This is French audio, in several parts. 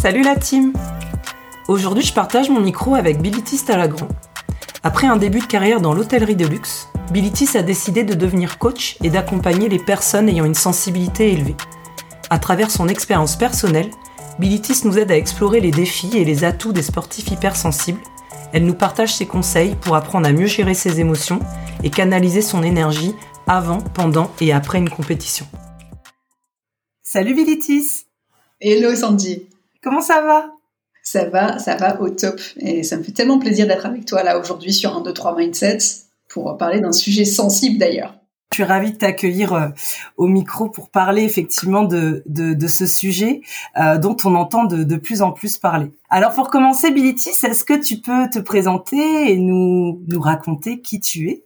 Salut la team Aujourd'hui, je partage mon micro avec Bilitis Talagrand. Après un début de carrière dans l'hôtellerie de luxe, Bilitis a décidé de devenir coach et d'accompagner les personnes ayant une sensibilité élevée. À travers son expérience personnelle, Bilitis nous aide à explorer les défis et les atouts des sportifs hypersensibles. Elle nous partage ses conseils pour apprendre à mieux gérer ses émotions et canaliser son énergie avant, pendant et après une compétition. Salut Bilitis Hello Sandy Comment ça va? Ça va, ça va au top. Et ça me fait tellement plaisir d'être avec toi là aujourd'hui sur un 2, 3 Mindset pour parler d'un sujet sensible d'ailleurs. Je suis ravie de t'accueillir euh, au micro pour parler effectivement de, de, ce sujet euh, dont on entend de, de, plus en plus parler. Alors pour commencer, Bilitis, est-ce que tu peux te présenter et nous, nous raconter qui tu es?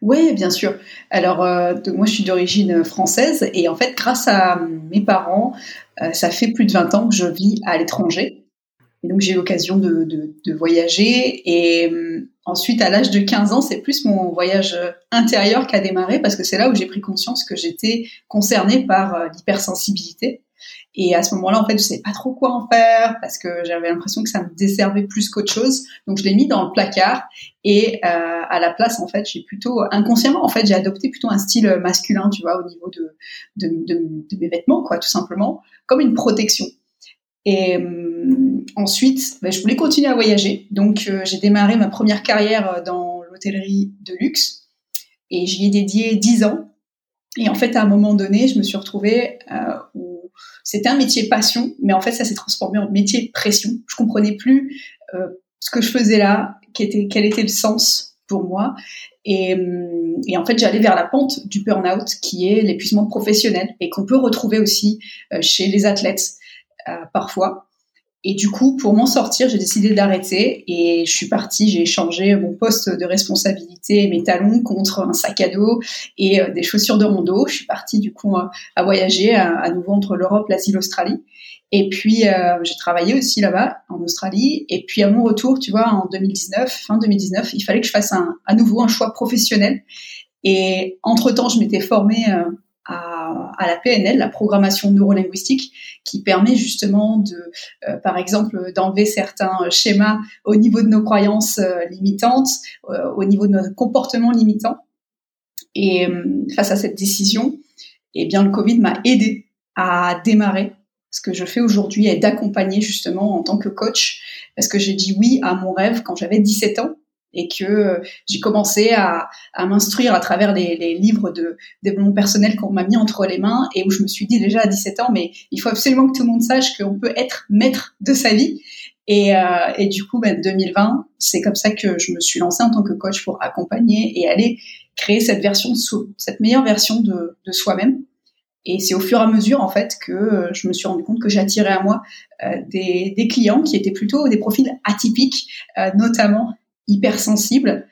Oui, bien sûr. Alors, euh, moi, je suis d'origine française et en fait, grâce à mes parents, euh, ça fait plus de 20 ans que je vis à l'étranger. Et donc, j'ai eu l'occasion de, de, de, voyager. Et euh, ensuite, à l'âge de 15 ans, c'est plus mon voyage intérieur qui a démarré parce que c'est là où j'ai pris conscience que j'étais concernée par l'hypersensibilité. Et à ce moment-là, en fait, je savais pas trop quoi en faire parce que j'avais l'impression que ça me desservait plus qu'autre chose. Donc, je l'ai mis dans le placard et euh, à la place, en fait, j'ai plutôt inconsciemment, en fait, j'ai adopté plutôt un style masculin, tu vois, au niveau de, de, mes vêtements, quoi, tout simplement, comme une protection. Et euh, ensuite, ben, je voulais continuer à voyager. Donc, euh, j'ai démarré ma première carrière dans l'hôtellerie de luxe et j'y ai dédié 10 ans. Et en fait, à un moment donné, je me suis retrouvée euh, c'était un métier passion, mais en fait, ça s'est transformé en métier pression. Je comprenais plus euh, ce que je faisais là, quel était, le sens pour moi. Et, hum, et en fait, j'allais vers la pente du burn-out, qui est l'épuisement professionnel et qu'on peut retrouver aussi euh, chez les athlètes euh, parfois. Et du coup, pour m'en sortir, j'ai décidé d'arrêter et je suis partie, j'ai échangé mon poste de responsabilité mes talons contre un sac à dos et euh, des chaussures de rando. Je suis partie du coup à, voyager à, nouveau entre l'Europe, l'Asie, l'Australie. Et puis euh, j'ai travaillé aussi là-bas en Australie. Et puis à mon retour, tu vois, en 2019, fin 2019, il fallait que je fasse un, à nouveau un choix professionnel. Et entre temps, je m'étais formée euh, à, la PNL, la programmation neurolinguistique, qui permet justement de, euh, par exemple, d'enlever certains schémas au niveau de nos croyances euh, limitantes, euh, au niveau de nos comportements limitants. Et face à cette décision, eh bien, le Covid m'a aidé à démarrer ce que je fais aujourd'hui est d'accompagner justement en tant que coach parce que j'ai dit oui à mon rêve quand j'avais 17 ans et que euh, j'ai commencé à, à m'instruire à travers les, les, livres de développement personnel qu'on m'a mis entre les mains et où je me suis dit déjà à 17 ans, mais il faut absolument que tout le monde sache qu'on peut être maître de sa vie. Et, euh, et du coup, ben, 2020, c'est comme ça que je me suis lancée en tant que coach pour accompagner et aller créer cette version, cette meilleure version de, de soi-même. Et c'est au fur et à mesure, en fait, que euh, je me suis rendu compte que j'attirais à moi euh, des, des, clients qui étaient plutôt des profils atypiques, euh, notamment hypersensible.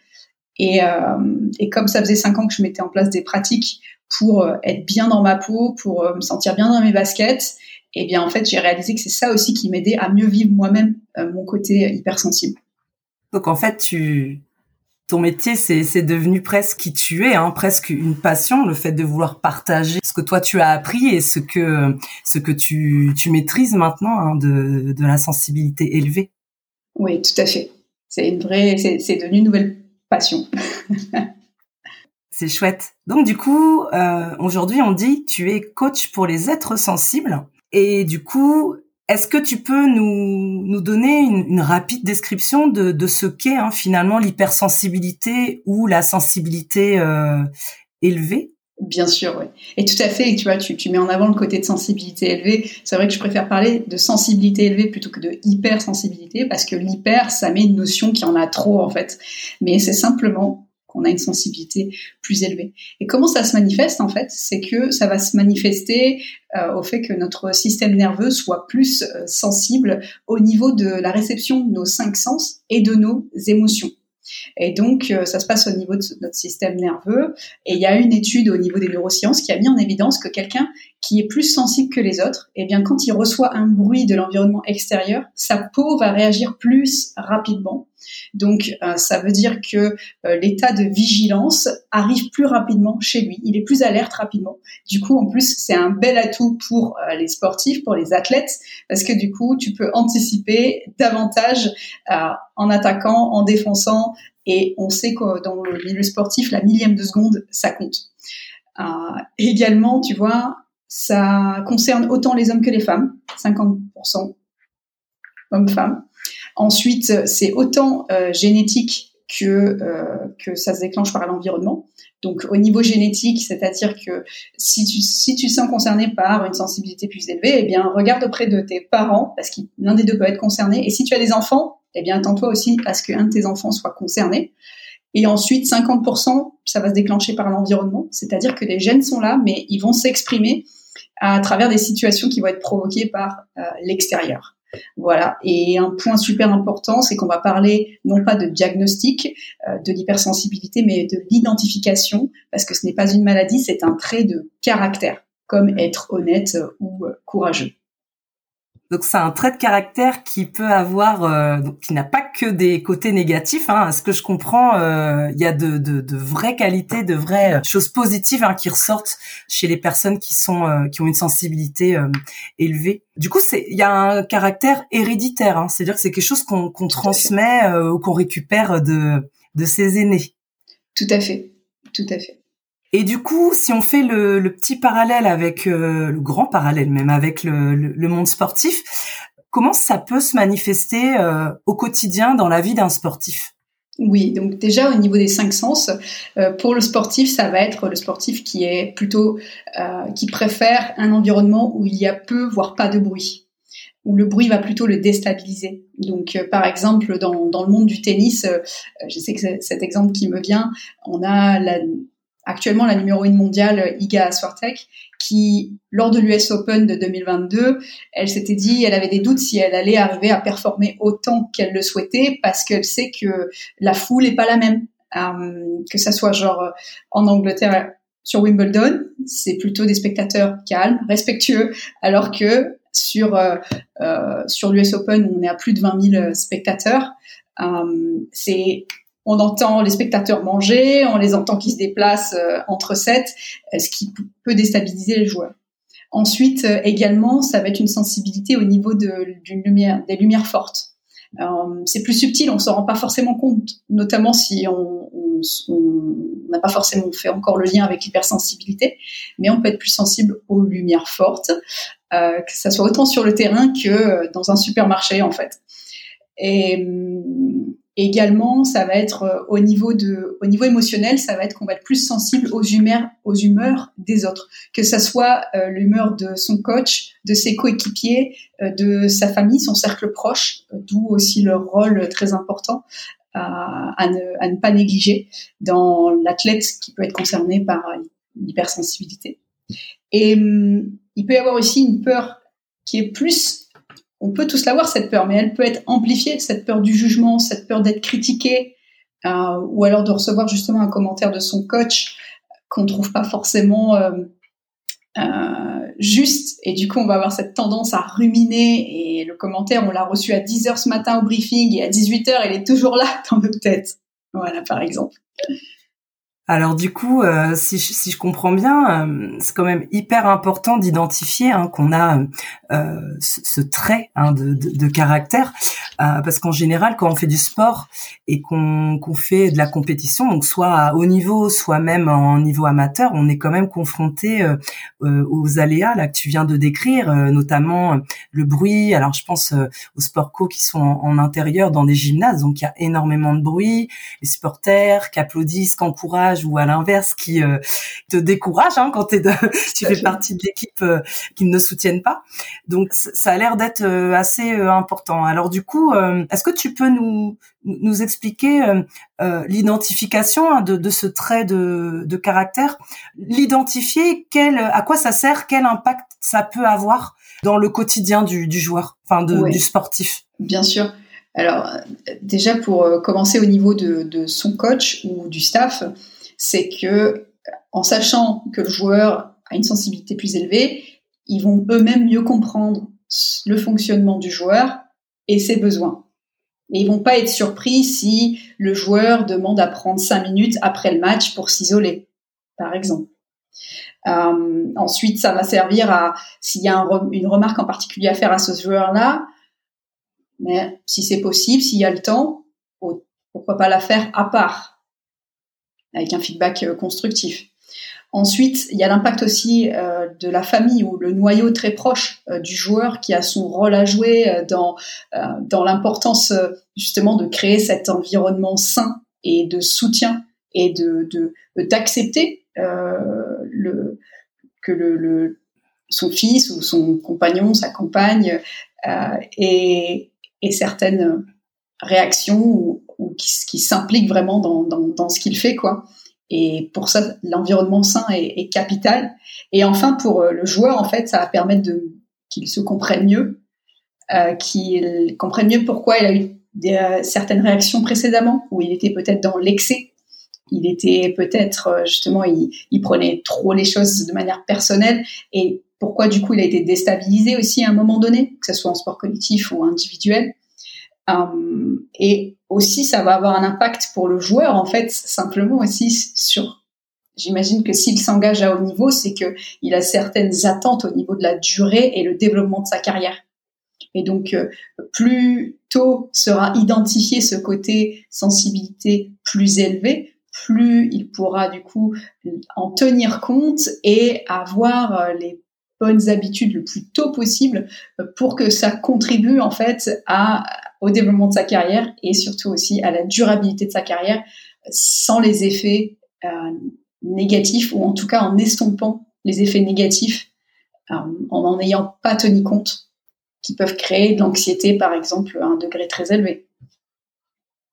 Et, euh, et comme ça faisait cinq ans que je mettais en place des pratiques pour euh, être bien dans ma peau, pour euh, me sentir bien dans mes baskets, et eh bien en fait j'ai réalisé que c'est ça aussi qui m'aidait à mieux vivre moi-même mon côté hypersensible. Donc en fait tu ton métier c'est devenu presque qui tu es, hein, presque une passion, le fait de vouloir partager ce que toi tu as appris et ce que ce que tu, tu maîtrises maintenant hein, de, de la sensibilité élevée. Oui, tout à fait c'est une vraie, c'est devenu une nouvelle passion. c'est chouette. Donc du coup, euh, aujourd'hui, on dit tu es coach pour les êtres sensibles. Et du coup, est-ce que tu peux nous, nous donner une, rapide description de, de ce qu'est hein, finalement l'hypersensibilité ou la sensibilité euh, élevée? Bien sûr, oui. Et tout à fait, tu vois, tu, mets en avant le côté de sensibilité élevée. C'est vrai que je préfère parler de sensibilité élevée plutôt que de hypersensibilité parce que l'hyper, ça met une notion qui en a trop, en fait. Mais c'est simplement qu'on a une sensibilité plus élevée. Et comment ça se manifeste, en fait? C'est que ça va se manifester euh, au fait que notre système nerveux soit plus euh, sensible au niveau de la réception de nos cinq sens et de nos émotions. Et donc, euh, ça se passe au niveau de notre système nerveux. Et il y a une étude au niveau des neurosciences qui a mis en évidence que quelqu'un qui est plus sensible que les autres, eh bien, quand il reçoit un bruit de l'environnement extérieur, sa peau va réagir plus rapidement. Donc, euh, ça veut dire que euh, l'état de vigilance arrive plus rapidement chez lui. Il est plus alerte rapidement. Du coup, en plus, c'est un bel atout pour euh, les sportifs, pour les athlètes, parce que du coup, tu peux anticiper davantage en attaquant, en défonçant. Et on sait que dans le milieu sportif, la millième de seconde, ça compte. également, tu vois, ça concerne autant les hommes que les femmes, 50% hommes-femmes. Ensuite, c'est autant euh, génétique que euh, que ça se déclenche par l'environnement. Donc au niveau génétique, c'est-à-dire que si tu si tu sens concerné par une sensibilité plus élevée, eh bien regarde auprès de tes parents parce que l'un des deux peut être concerné. Et si tu as des enfants, eh bien attends-toi aussi à ce qu'un de tes enfants soit concerné. Et ensuite, 50%, ça va se déclencher par l'environnement, c'est-à-dire que les gènes sont là, mais ils vont s'exprimer à travers des situations qui vont être provoquées par euh, l'extérieur. Voilà. Et un point super important, c'est qu'on va parler non pas de diagnostic euh, de l'hypersensibilité, mais de l'identification, parce que ce n'est pas une maladie, c'est un trait de caractère, comme être honnête ou euh, courageux. Donc c'est un trait de caractère qui peut avoir, euh, qui n'a pas que des côtés négatifs. Hein. Ce que je comprends, euh, il y a de, de, de, vraies qualités, de vraies euh, choses positives hein, qui ressortent chez les personnes qui sont, euh, qui ont une sensibilité élevée. Du coup, c'est, il y a un caractère héréditaire. Hein. C'est-à-dire que c'est quelque chose qu'on qu'on transmet ou qu'on récupère de de ses aînés. Tout à fait, tout à fait. Et du coup, si on fait le, petit parallèle avec euh, le grand parallèle même avec le, monde sportif, comment ça peut se manifester euh, au quotidien dans la vie d'un sportif? Oui, donc déjà au niveau des cinq sens, euh, pour le sportif, ça va être le sportif qui est plutôt qui préfère un environnement où il y a peu, voire pas de bruit, où le bruit va plutôt le déstabiliser. Donc, par exemple, dans, dans le monde du tennis, je sais que cet exemple qui me vient, on a la, actuellement la numéro 1 mondiale, Iga Swiatek, qui, lors de l'US Open de 2022, elle s'était dit, elle avait des doutes si elle allait arriver à performer autant qu'elle le souhaitait, parce qu'elle sait que la foule est pas la même. Euh, que ça soit genre en Angleterre sur Wimbledon, c'est plutôt des spectateurs calmes, respectueux, alors que sur euh, euh, sur l'US Open, on est à plus de 20 000 spectateurs. Euh, c'est on entend les spectateurs manger, on les entend qui se déplacent euh, entre sets, euh, ce qui peut déstabiliser les joueurs. Ensuite, euh, également, ça va être une sensibilité au niveau des lumières fortes. c'est plus subtil, on s'en rend pas forcément compte, notamment si on n'a pas forcément fait encore le lien avec l'hypersensibilité, mais on peut être plus sensible aux lumières fortes, que ça soit autant sur le terrain que dans un supermarché en fait. Et également, ça va être euh, au niveau de, au niveau émotionnel, ça va être qu'on va être plus sensible aux humeurs, aux humeurs des autres, que ça soit euh, l'humeur de son coach, de ses coéquipiers, euh, de sa famille, son cercle proche, d'où aussi leur rôle très important à, à, ne, à ne pas négliger dans l'athlète qui peut être concerné par l'hypersensibilité. Et hum, il peut y avoir aussi une peur qui est plus on peut tous l'avoir cette peur, mais elle peut être amplifiée, cette peur du jugement, cette peur d'être critiqué, euh, ou alors de recevoir justement un commentaire de son coach qu'on trouve pas forcément euh, euh, juste, et du coup on va avoir cette tendance à ruminer, et le commentaire on l'a reçu à 10h ce matin au briefing, et à 18h il est toujours là dans notre tête. Voilà par exemple. Alors du coup, euh, si, je, comprends bien, euh, c'est quand même hyper important d'identifier hein, qu'on a euh, ce, trait hein, de, caractère, parce qu'en général, quand on fait du sport et qu'on fait de la compétition, donc soit à haut niveau, soit même en niveau amateur, on est quand même confronté aux aléas là que tu viens de décrire, notamment le bruit. Alors je pense aux sport co qui sont en, en, intérieur dans des gymnases, donc il y a énormément de bruit, les supporters qui applaudissent, qui encouragent ou à l'inverse qui euh, te décourage hein, quand tu fais partie de l'équipe euh, qui ne soutiennent pas. Donc ça a l'air d'être euh, assez important. Alors du coup, est-ce que tu peux nous nous expliquer l'identification hein, de, de, ce trait de, de caractère, l'identifier, quel, à quoi ça sert, quel impact ça peut avoir dans le quotidien du, du joueur, enfin de, du sportif? Bien sûr. Alors déjà pour commencer au niveau de, de son coach ou du staff, c'est que en sachant que le joueur a une sensibilité plus élevée, ils vont eux-mêmes mieux comprendre le fonctionnement du joueur et ses besoins. Et ils vont pas être surpris si le joueur demande à prendre cinq minutes après le match pour s'isoler, par exemple. Euh, ensuite, ça va servir à s'il y a une remarque en particulier à faire à ce joueur-là, mais si c'est possible, s'il y a le temps, pourquoi pas la faire à part, avec un feedback euh, constructif. Ensuite, il y a l'impact aussi euh, de la famille ou le noyau très proche euh, du joueur qui a son rôle à jouer dans, dans l'importance justement de créer cet environnement sain et de soutien et de d'accepter le que le, son fils ou son compagnon, sa compagne et et certaines réactions ou, qui, s'impliquent vraiment dans, dans, ce qu'il fait, quoi. Et pour ça, l'environnement sain est, capital. Et enfin, pour euh, le joueur, en fait, ça va permettre de qu'il se comprenne mieux, euh, qu'il comprenne mieux pourquoi il a eu des, euh, certaines réactions précédemment, où il était peut-être dans l'excès, il était peut-être euh, justement, il, il, prenait trop les choses de manière personnelle, et pourquoi du coup il a été déstabilisé aussi à un moment donné, que ce soit en sport collectif ou individuel. Euh, et aussi, ça va avoir un impact pour le joueur, en fait, simplement aussi sur. J'imagine que s'il s'engage à haut niveau, c'est que il a certaines attentes au niveau de la durée et le développement de sa carrière. Et donc, euh, plus tôt sera identifié ce côté sensibilité plus élevé, plus il pourra du coup en tenir compte et avoir euh, les bonnes habitudes le plus tôt possible pour que ça contribue en fait à, au développement de sa carrière et surtout aussi à la durabilité de sa carrière sans les effets euh, négatifs ou en tout cas en estompant les effets négatifs euh, en n'en ayant pas tenu compte qui peuvent créer de l'anxiété par exemple à un degré très élevé.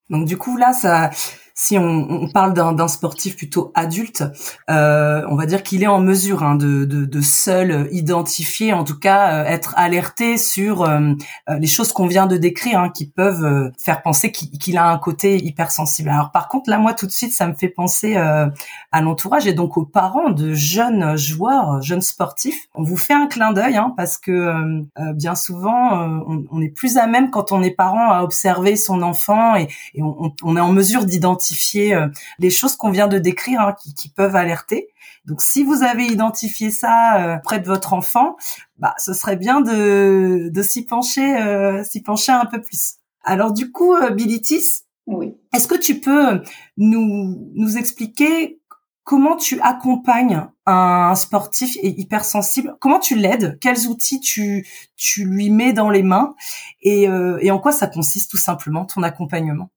Donc du coup là ça si on, on parle d'un sportif plutôt adulte, euh, on va dire qu'il est en mesure hein, de, de, de, seul identifier, en tout cas euh, être alerté sur euh, euh, les choses qu'on vient de décrire, hein, qui peuvent faire penser qu'il a un côté hypersensible. Alors par contre, là, moi, tout de suite, ça me fait penser à l'entourage et donc aux parents de jeunes joueurs, jeunes sportifs. On vous fait un clin d'œil hein, parce que bien souvent, on, on, est plus à même quand on est parent à observer son enfant et, et on, on est en mesure d'identifier identifier euh, les choses qu'on vient de décrire hein, qui, qui, peuvent alerter. Donc si vous avez identifié ça euh, près de votre enfant, bah ce serait bien de, de s'y pencher euh, s'y pencher un peu plus. Alors du coup, Bilitis, oui. est-ce que tu peux nous nous expliquer comment tu accompagnes un sportif hypersensible? Comment tu l'aides? Quels outils tu, tu lui mets dans les mains? Et, et en quoi ça consiste tout simplement ton accompagnement?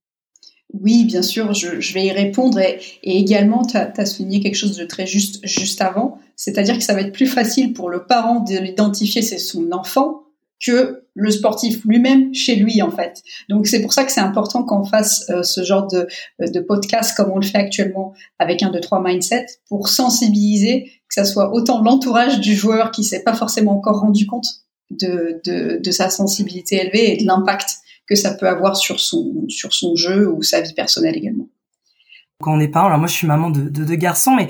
Oui, bien sûr, je, vais y répondre. Et, également, tu as, souligné quelque chose de très juste juste avant, c'est-à-dire que ça va être plus facile pour le parent de l'identifier, c'est son enfant, que le sportif lui-même chez lui, en fait. Donc, c'est pour ça que c'est important qu'on fasse euh, ce genre de, de podcast comme on le fait actuellement avec un 2-3 mindset pour sensibiliser, que ça soit autant l'entourage du joueur qui s'est pas forcément encore rendu compte de, de, de sa sensibilité élevée et de l'impact que ça peut avoir sur son, sur son jeu ou sa vie personnelle également. Quand on est parent, alors moi je suis maman de, deux garçons, mais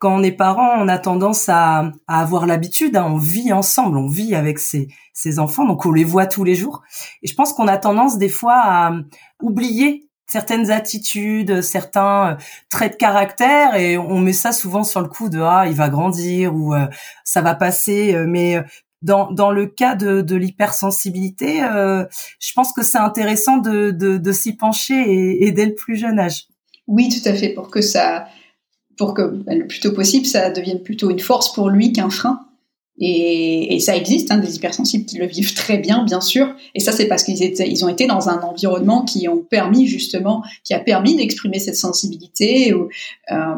quand on est parent, on a tendance à, avoir l'habitude, hein, on vit ensemble, on vit avec ses, ses enfants, donc on les voit tous les jours. Et je pense qu'on a tendance des fois à oublier certaines attitudes, certains euh, traits de caractère et on met ça souvent sur le coup de ah il va grandir ou euh, ça va passer euh, mais dans, dans le cas de, de l'hypersensibilité, euh, je pense que c'est intéressant de, de, de s'y pencher et, et, dès le plus jeune âge. Oui, tout à fait, pour que ça, pour que ben, le plus tôt possible, ça devienne plutôt une force pour lui qu'un frein. Et, et, ça existe, hein, des hypersensibles qui le vivent très bien, bien sûr. Et ça, c'est parce qu'ils étaient, ils ont été dans un environnement qui ont permis justement, qui a permis d'exprimer cette sensibilité, ou, euh,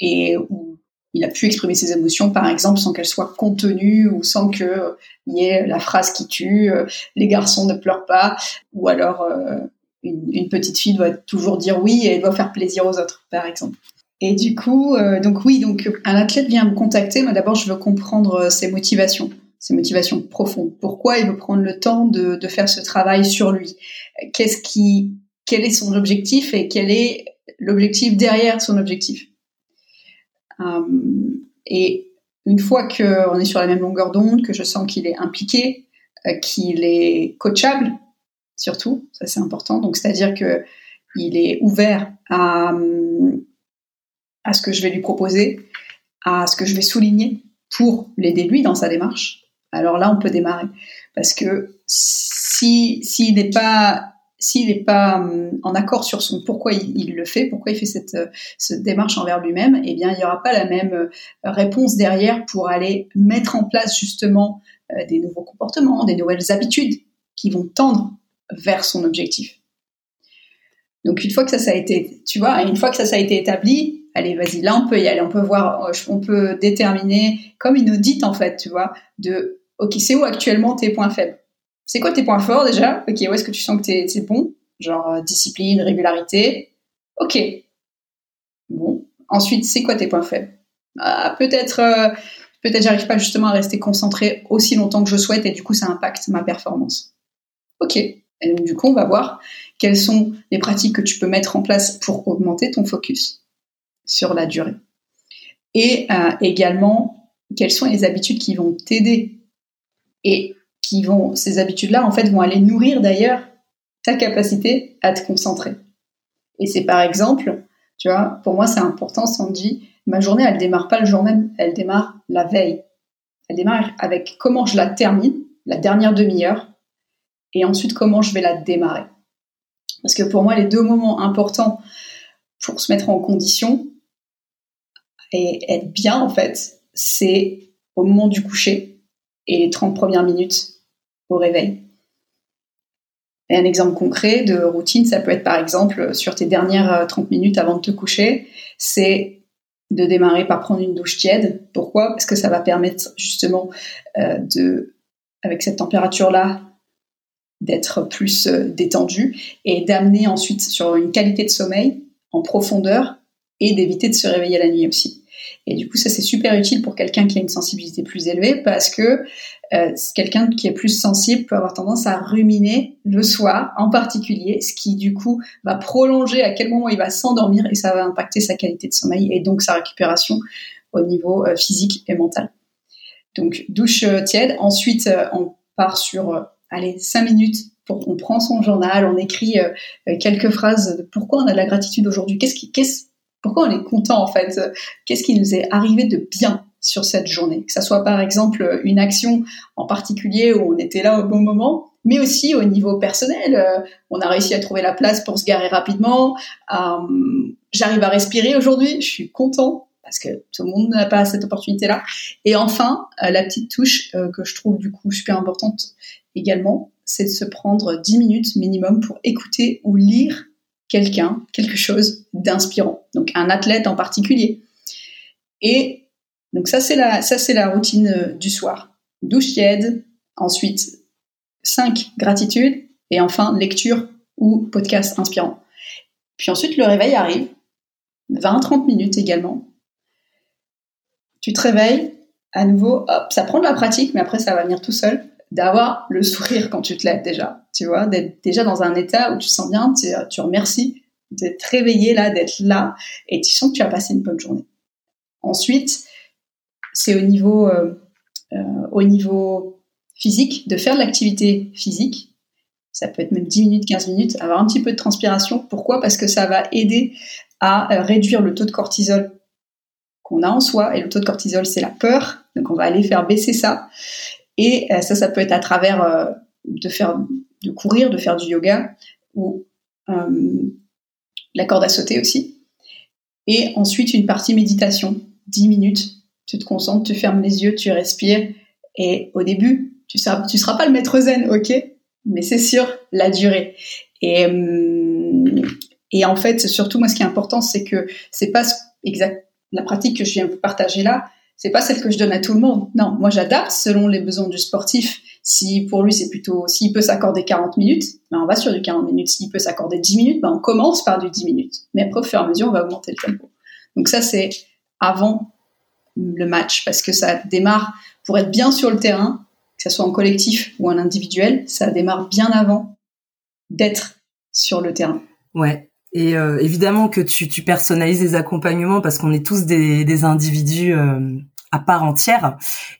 et où il a pu exprimer ses émotions, par exemple, sans qu'elles soient contenues ou sans qu'il y ait la phrase qui tue, euh, les garçons ne pleurent pas, ou alors euh, une, petite fille doit toujours dire oui et doit faire plaisir aux autres, par exemple. Et du coup, euh, donc oui, donc un athlète vient me contacter, mais d'abord je veux comprendre ses motivations, ses motivations profondes. Pourquoi il veut prendre le temps de, de faire ce travail sur lui? Qu'est-ce qui, quel est son objectif et quel est l'objectif derrière son objectif? euh, et une fois qu'on est sur la même longueur d'onde, que je sens qu'il est impliqué, euh, qu'il est coachable, surtout, ça c'est important. Donc c'est-à-dire que il est ouvert à, à ce que je vais lui proposer, à ce que je vais souligner pour l'aider lui dans sa démarche. Alors là, on peut démarrer parce que si s'il n'est pas s'il n'est pas hum, en accord sur son pourquoi il, le fait, pourquoi il fait cette, cette démarche envers lui-même, eh bien, il n'y aura pas la même euh, réponse derrière pour aller mettre en place justement euh, des nouveaux comportements, des nouvelles habitudes qui vont tendre vers son objectif. Donc une fois que ça, ça a été, tu vois, une fois que ça, ça a été établi, allez, vas-y, là on peut y aller, on peut voir, euh, on peut déterminer comme une audite en fait, tu vois, de, ok, c'est où actuellement tes points faibles? C'est quoi tes points forts déjà? Ok, où est-ce que tu sens que c'est bon? Genre euh, discipline, régularité? Ok. Bon. Ensuite, c'est quoi tes points faibles? Ah, Peut-être, euh, peut-être j'arrive pas justement à rester concentré aussi longtemps que je souhaite et du coup ça impacte ma performance. Ok. Et donc du coup, on va voir quelles sont les pratiques que tu peux mettre en place pour augmenter ton focus sur la durée. Et euh, également, quelles sont les habitudes qui vont t'aider? Et qui vont, ces habitudes-là, en fait, vont aller nourrir d'ailleurs ta capacité à te concentrer. Et c'est par exemple, tu vois, pour moi, c'est important, Sandy, ma journée, elle démarre pas le jour même, elle démarre la veille. Elle démarre avec comment je la termine, la dernière demi-heure, et ensuite comment je vais la démarrer. Parce que pour moi, les deux moments importants pour se mettre en condition et être bien, en fait, c'est au moment du coucher et les 30 premières minutes au réveil. Et un exemple concret de routine, ça peut être par exemple sur tes dernières 30 euh, minutes avant de te coucher, c'est de démarrer par prendre une douche tiède. Pourquoi? Parce que ça va permettre justement euh, de, avec cette température-là, d'être plus euh, détendu et d'amener ensuite sur une qualité de sommeil en profondeur et d'éviter de se réveiller la nuit aussi. Et du coup, ça c'est super utile pour quelqu'un qui a une sensibilité plus élevée parce que euh, quelqu'un qui est plus sensible peut avoir tendance à ruminer le soir en particulier, ce qui du coup va prolonger à quel moment il va s'endormir et ça va impacter sa qualité de sommeil et donc sa récupération au niveau euh, physique et mental. Donc douche euh, tiède, ensuite on part sur allez 5 minutes pour on prend son journal, on écrit quelques phrases de pourquoi on a de la gratitude aujourd'hui, qu'est-ce qui qu'est-ce pourquoi on est content en fait? Qu'est-ce qui nous est arrivé de bien sur cette journée? Que ça soit par exemple une action en particulier où on était là au bon moment, mais aussi au niveau personnel. Euh, on a réussi à trouver la place pour se garer rapidement. Euh, j'arrive à respirer aujourd'hui, je suis content parce que tout le monde n'a pas cette opportunité-là. Et enfin, euh, la petite touche que je trouve du coup super importante également, c'est de se prendre 10 minutes minimum pour écouter ou lire quelqu'un, quelque chose d'inspirant. Donc un athlète en particulier. Et donc ça c'est la ça c'est la routine euh, du soir. Douche tiède, ensuite 5 gratitudes et enfin lecture ou podcast inspirant. Puis ensuite le réveil arrive, 20-30 minutes également. Tu te réveilles, à nouveau, ça prend de la pratique, mais après ça va venir tout seul d'avoir le sourire quand tu te lèves déjà, tu vois, d'être déjà dans un état où tu sens bien, tu, tu remercies d'être réveillé là, d'être là, et tu sens que tu as passé une bonne journée. Ensuite, c'est au niveau, euh, euh, physique, de faire de l'activité physique. Ça peut être même 10 minutes, 15 minutes, avoir un petit peu de transpiration. Pourquoi? Parce que ça va aider à euh, réduire le taux de cortisol qu'on a en soi. Et le taux de cortisol, c'est la peur. Donc on va aller faire baisser ça. Et ça, ça peut être à travers de faire, de courir, de faire du yoga ou la corde à sauter aussi. Et ensuite, une partie méditation, 10 minutes. Tu te concentres, tu fermes les yeux, tu respires. Et au début, tu seras, tu seras pas le maître zen, ok? Mais c'est sur la durée. Et, et en fait, surtout, moi, ce qui est important, c'est que c'est pas exact, la pratique que je viens de vous partager là, c'est pas celle que je donne à tout le monde. Non, moi j'adapte selon les besoins du sportif. Si pour lui c'est plutôt, s'il peut s'accorder 40 minutes, ben on va sur du 40 minutes. S'il peut s'accorder 10 minutes, ben on commence par du 10 minutes. Mais après au fur et à mesure, on va augmenter le tempo. Donc ça c'est avant le match parce que ça démarre pour être bien sur le terrain, que ce soit en collectif ou en individuel, ça démarre bien avant d'être sur le terrain. Ouais, et euh, évidemment que tu, tu, personnalises les accompagnements parce qu'on est tous des, des individus euh, à part entière.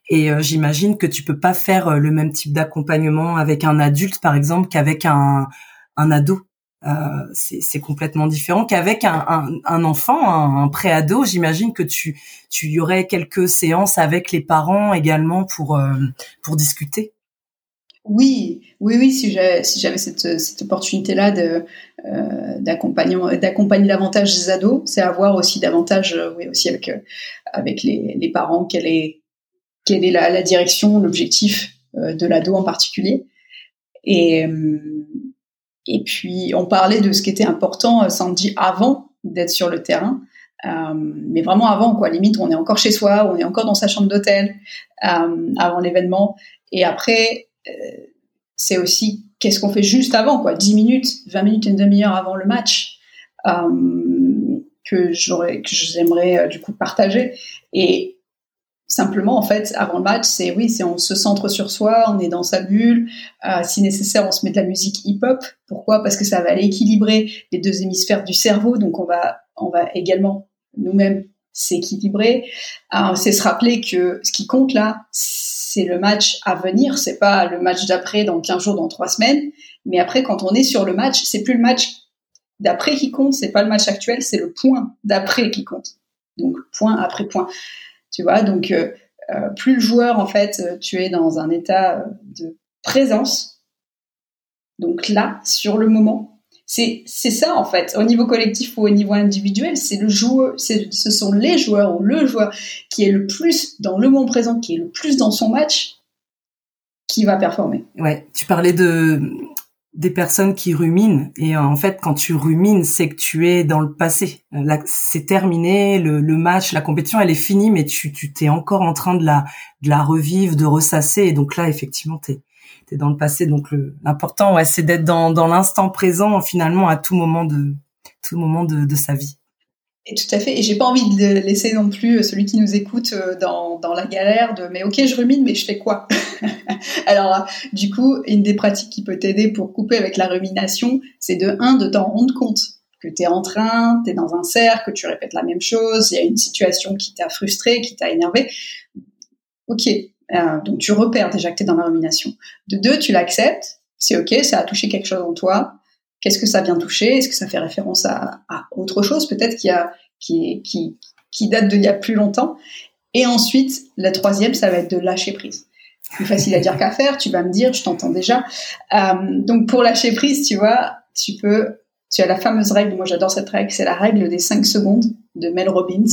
Et j'imagine que tu peux pas faire le même type d'accompagnement avec un adulte, par exemple, qu'avec un, un ado. Euh, c'est complètement différent qu'avec un, un, un, enfant, un, un préado. J'imagine que tu tu y aurais quelques séances avec les parents également pour euh, pour discuter. Oui, oui, oui. Si j'avais si j'avais cette, cette opportunité-là de euh, d'accompagner d'accompagner davantage les ados, c'est avoir aussi davantage, euh, oui, aussi avec avec les, les parents quelle est quelle est la, la direction, l'objectif de l'ado en particulier. Et et puis, on parlait de ce qui était important, euh, Sandy, avant d'être sur le terrain. Euh, mais vraiment avant, quoi. Limite, on est encore chez soi, on est encore dans sa chambre d'hôtel euh, avant l'événement. Et après, euh, c'est aussi qu'est-ce qu'on fait juste avant, quoi. 10 minutes, 20 minutes, une demi-heure avant le match euh, que j'aimerais euh, du coup partager. Et Simplement, en fait, avant le match, c'est oui, c'est on se centre sur soi, on est dans sa bulle. Euh, si nécessaire, on se met de la musique hip-hop. Pourquoi? Parce que ça va aller équilibrer les deux hémisphères du cerveau, donc on va, on va également nous-mêmes s'équilibrer. C'est se rappeler que ce qui compte là, c'est le match à venir, c'est pas le match d'après dans 15 jours, dans 3 semaines. Mais après, quand on est sur le match, c'est plus le match d'après qui compte, c'est pas le match actuel, c'est le point d'après qui compte. Donc point après point. Tu vois, donc euh, euh, plus le joueur, en fait, euh, tu es dans un état de présence. Donc là, sur le moment, c'est ça en fait. Au niveau collectif ou au niveau individuel, c'est le joueur, ce sont les joueurs ou le joueur qui est le plus dans le moment présent, qui est le plus dans son match, qui va performer. Ouais, tu parlais de des personnes qui ruminent et euh, en fait quand tu rumines c'est que tu es dans le passé là c'est terminé le, le, match la compétition elle est finie mais tu tu t'es encore en train de la de la revivre de ressasser et donc là effectivement t'es es dans le passé donc l'important ouais c'est d'être dans l'instant présent finalement à tout moment de tout moment de, sa vie et tout à fait. Et j'ai pas envie de laisser non plus celui qui nous écoute euh, dans, la galère de mais ok, je rumine, mais je fais quoi? Alors, du coup, une des pratiques qui peut t'aider pour couper avec la rumination, c'est de un de t'en rendre compte que tu es en train, tu es dans un cercle, que tu répètes la même chose, il y a une situation qui t'a frustré, qui t'a énervé. Ok, euh, donc tu repères déjà que tu es dans la rumination. De deux, tu l'acceptes, c'est ok, ça a touché quelque chose en toi, Qu'est-ce que ça vient toucher? Est-ce que ça fait référence à, autre chose peut-être qui, a, qui, qui, qui date d'il y a plus longtemps? Et ensuite, la troisième, ça va être de lâcher prise. Plus facile à dire qu'à faire, tu vas me dire, je t'entends déjà. Euh, donc pour lâcher prise, tu vois, tu peux, tu as la fameuse règle, moi j'adore cette règle, c'est la règle des 5 secondes de Mel Robbins.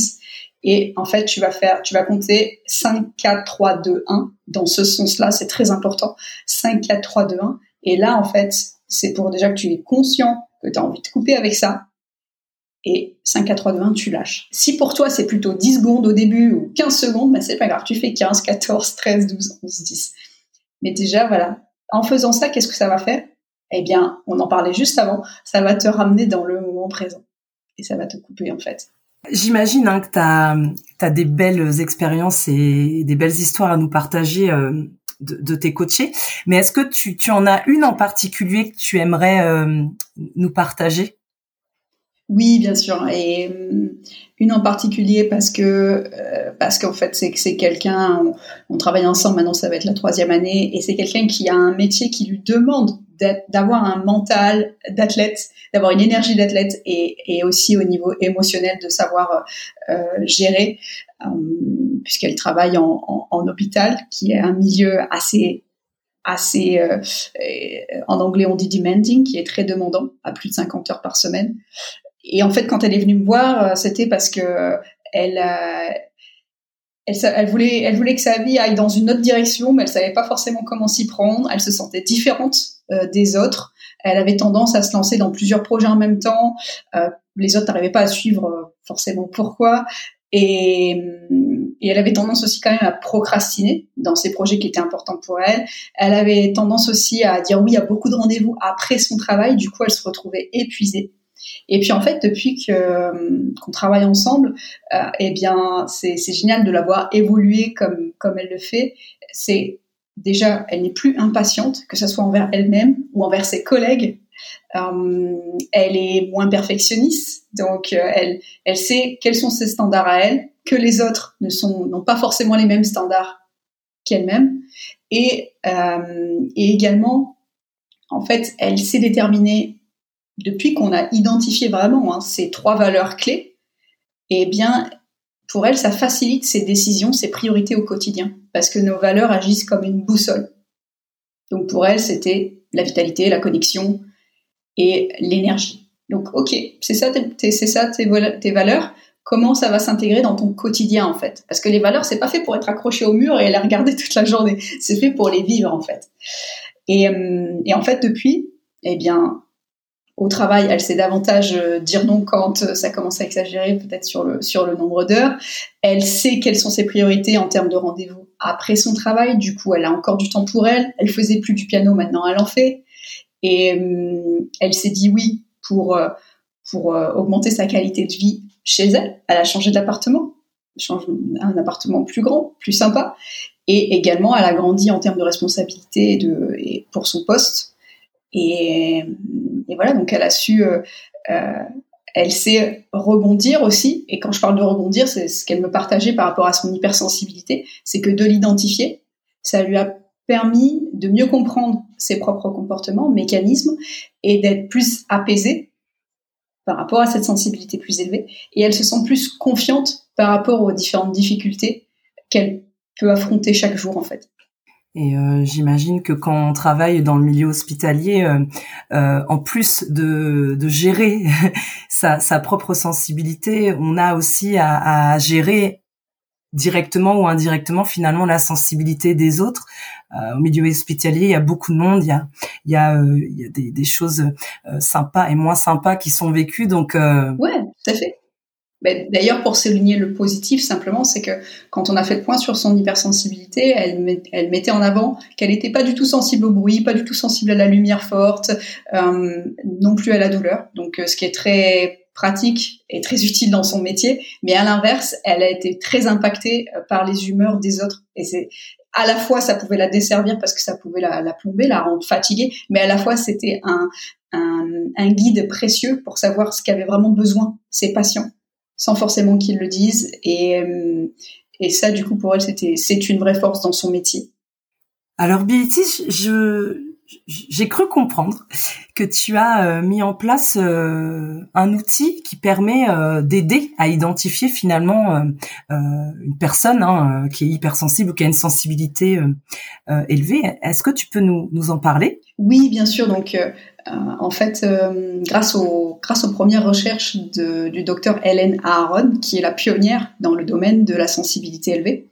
Et en fait, tu vas faire, tu vas compter 5, 4, 3, 2, 1. Dans ce sens-là, c'est très important. 5, 4, 3, 2, 1. Et là, en fait, c'est pour déjà que tu es conscient que tu as envie de couper avec ça. Et 5 à 3 de 1, tu lâches. Si pour toi c'est plutôt 10 secondes au début ou 15 secondes, ben c'est pas grave, tu fais 15, 14, 13, 12, 11, 10. Mais déjà, voilà, en faisant ça, qu'est-ce que ça va faire? Eh bien, on en parlait juste avant, ça va te ramener dans le moment présent. Et ça va te couper en fait. J'imagine hein, que tu as, des belles expériences et des belles histoires à nous partager euh, de, tes coachés. Mais est-ce que tu, tu en as une en particulier que tu aimerais euh, nous partager? Oui, bien sûr. Et euh, une en particulier parce que euh, parce qu'en fait c'est que c'est quelqu'un on, travaille ensemble maintenant ça va être la troisième année et c'est quelqu'un qui a un métier qui lui demande d'avoir un mental d'athlète d'avoir une énergie d'athlète et, et aussi au niveau émotionnel de savoir gérer puisqu'elle travaille en, en, hôpital, qui est un milieu assez assez euh, en anglais on dit demanding qui est très demandant à plus de 50 heures par semaine. Et en fait quand elle est venue me voir euh, c'était parce que elle, euh, elle elle voulait elle voulait que sa vie aille dans une autre direction mais elle savait pas forcément comment s'y prendre elle se sentait différente des autres elle avait tendance à se lancer dans plusieurs projets en même temps les autres n'arrivaient pas à suivre forcément pourquoi et, et, elle avait tendance aussi quand même à procrastiner dans ses projets qui étaient importants pour elle. Elle avait tendance aussi à dire oui à beaucoup de rendez-vous après son travail. Du coup, elle se retrouvait épuisée. Et puis en fait, depuis que qu'on travaille ensemble, euh, eh bien, c'est génial de la voir évoluer comme comme elle le fait. C'est déjà, elle n'est plus impatiente, que ce soit envers elle-même ou envers ses collègues. elle est moins perfectionniste, donc elle, elle sait quels sont ses standards à elle, que les autres ne sont n'ont pas forcément les mêmes standards qu'elle-même, et, et également, en fait, elle sait déterminer depuis qu'on a identifié vraiment hein, ces trois valeurs clés, eh bien, pour elle, ça facilite ses décisions, ses priorités au quotidien, parce que nos valeurs agissent comme une boussole. Donc pour elle, c'était la vitalité, la connexion et l'énergie. Donc ok, c'est ça, tes valeurs. Comment ça va s'intégrer dans ton quotidien en fait? Parce que les valeurs, c'est pas fait pour être accroché au mur et les regarder toute la journée. C'est fait pour les vivre en fait. Et, euh, et en fait, depuis, eh bien, au travail, elle sait davantage euh, dire non quand euh, ça commence à exagérer, peut-être sur le, sur le nombre d'heures. Elle sait quelles sont ses priorités en termes de rendez-vous après son travail. Du coup, elle a encore du temps pour elle. Elle faisait plus du piano, maintenant elle en fait. Et euh, elle s'est dit oui pour, pour augmenter sa qualité de vie chez elle. Elle a changé d'appartement, change un appartement plus grand, plus sympa. Et également, elle a grandi en termes de responsabilité de, et pour son poste et, et, voilà, donc elle a su, euh, euh, elle sait rebondir aussi. Et quand je parle de rebondir, c'est ce qu'elle me partageait par rapport à son hypersensibilité, c'est que de l'identifier, ça lui a permis de mieux comprendre ses propres comportements, mécanismes, et d'être plus apaisée par rapport à cette sensibilité plus élevée. Et elle se sent plus confiante par rapport aux différentes difficultés qu'elle peut affronter chaque jour, en fait. Et euh, j'imagine que quand on travaille dans le milieu hospitalier, euh, euh, en plus de, de gérer sa, sa, propre sensibilité, on a aussi à, à, gérer directement ou indirectement finalement la sensibilité des autres. au milieu hospitalier, il y a beaucoup de monde, il y a, il y a, il y a des, des choses sympas et moins sympas qui sont vécues. Donc, ouais, tout à fait. Ben, d'ailleurs, pour souligner le positif, simplement, c'est que quand on a fait le point sur son hypersensibilité, elle, mettait en avant qu'elle n'était pas du tout sensible au bruit, pas du tout sensible à la lumière forte, euh, non plus à la douleur. Donc, euh, ce qui est très pratique et très utile dans son métier. Mais à l'inverse, elle a été très impactée euh, par les humeurs des autres. Et c'est à la fois, ça pouvait la desservir parce que ça pouvait la, la plomber, la rendre fatiguée, mais à la fois, c'était un, un, un guide précieux pour savoir ce qu'avaient vraiment besoin ses patients sans forcément qu'ils le disent. Et, euh, et ça, du coup, pour elle, c'était, c'est une vraie force dans son métier. Alors, Bility, je, j'ai cru comprendre que tu as euh, mis en place euh, un outil qui permet d'aider à identifier finalement une personne hein, qui est hypersensible ou qui a une sensibilité élevée. Est-ce que tu peux nous, nous en parler? Oui, bien sûr. Donc, en fait, euh, grâce, aux, premières recherches du docteur Hélène Aaron, qui est la pionnière dans le domaine de la sensibilité élevée,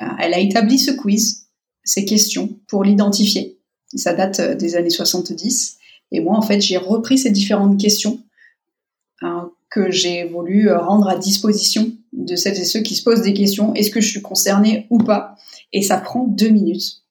euh, elle a établi ce quiz, ces questions, pour l'identifier. Ça date des années 70. Et moi, en fait, j'ai repris ces différentes questions que j'ai voulu rendre à disposition de celles et ceux qui se posent des questions. Est-ce que je suis concernée ou pas? Et ça prend deux minutes.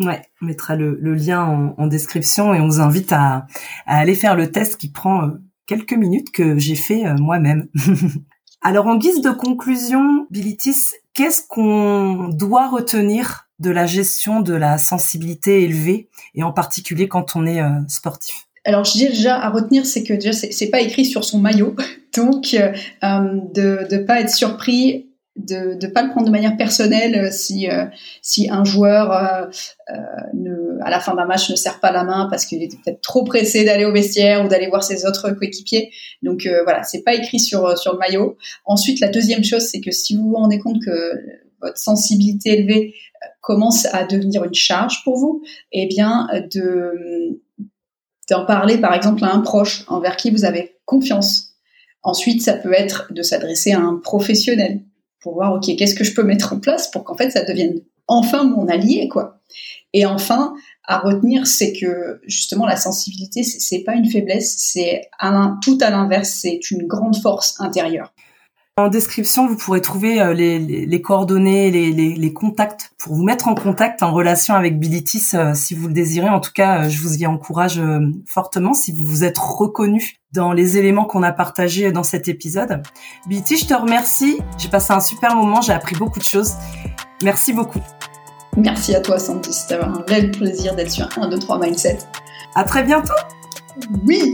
Ouais, on mettra le, lien en, description et on vous invite à, aller faire le test qui prend euh, quelques minutes que j'ai fait euh, moi-même. Alors en guise de conclusion, Bilitis, qu'est-ce qu'on doit retenir de la gestion de la sensibilité élevée et en particulier quand on est euh, sportif? Alors, je dis déjà à retenir, c'est que déjà, c'est pas écrit sur son maillot, donc de ne pas être surpris de ne pas le prendre de manière personnelle euh, si euh, si un joueur euh, ne, à la fin d'un match ne serre pas la main parce qu'il était peut-être trop pressé d'aller au vestiaire ou d'aller voir ses autres coéquipiers. Donc voilà, c'est pas écrit sur sur le maillot. Ensuite, la deuxième chose, c'est que si vous vous rendez compte que votre sensibilité élevée commence à devenir une charge pour vous, eh bien de d'en parler par exemple à un proche envers qui vous avez confiance. Ensuite, ça peut être de s'adresser à un professionnel pour voir, OK, qu'est-ce que je peux mettre en place pour qu'en fait, ça devienne enfin mon allié, quoi. Et enfin, à retenir, c'est que justement, la sensibilité, c'est pas une faiblesse, c'est tout à l'inverse, c'est une grande force intérieure. En description, vous pourrez trouver euh, les, coordonnées, les, contacts pour vous mettre en contact, en relation avec Bilitis euh, si vous le désirez. En tout cas, euh, je vous y encourage fortement si vous vous êtes reconnu dans les éléments qu'on a partagés dans cet épisode. Bilitis, je te remercie. J'ai passé un super moment, j'ai appris beaucoup de choses. Merci beaucoup. Merci à toi, Sandy. C'était un réel plaisir d'être sur 1, 2, 3 Mindset. À très bientôt. Oui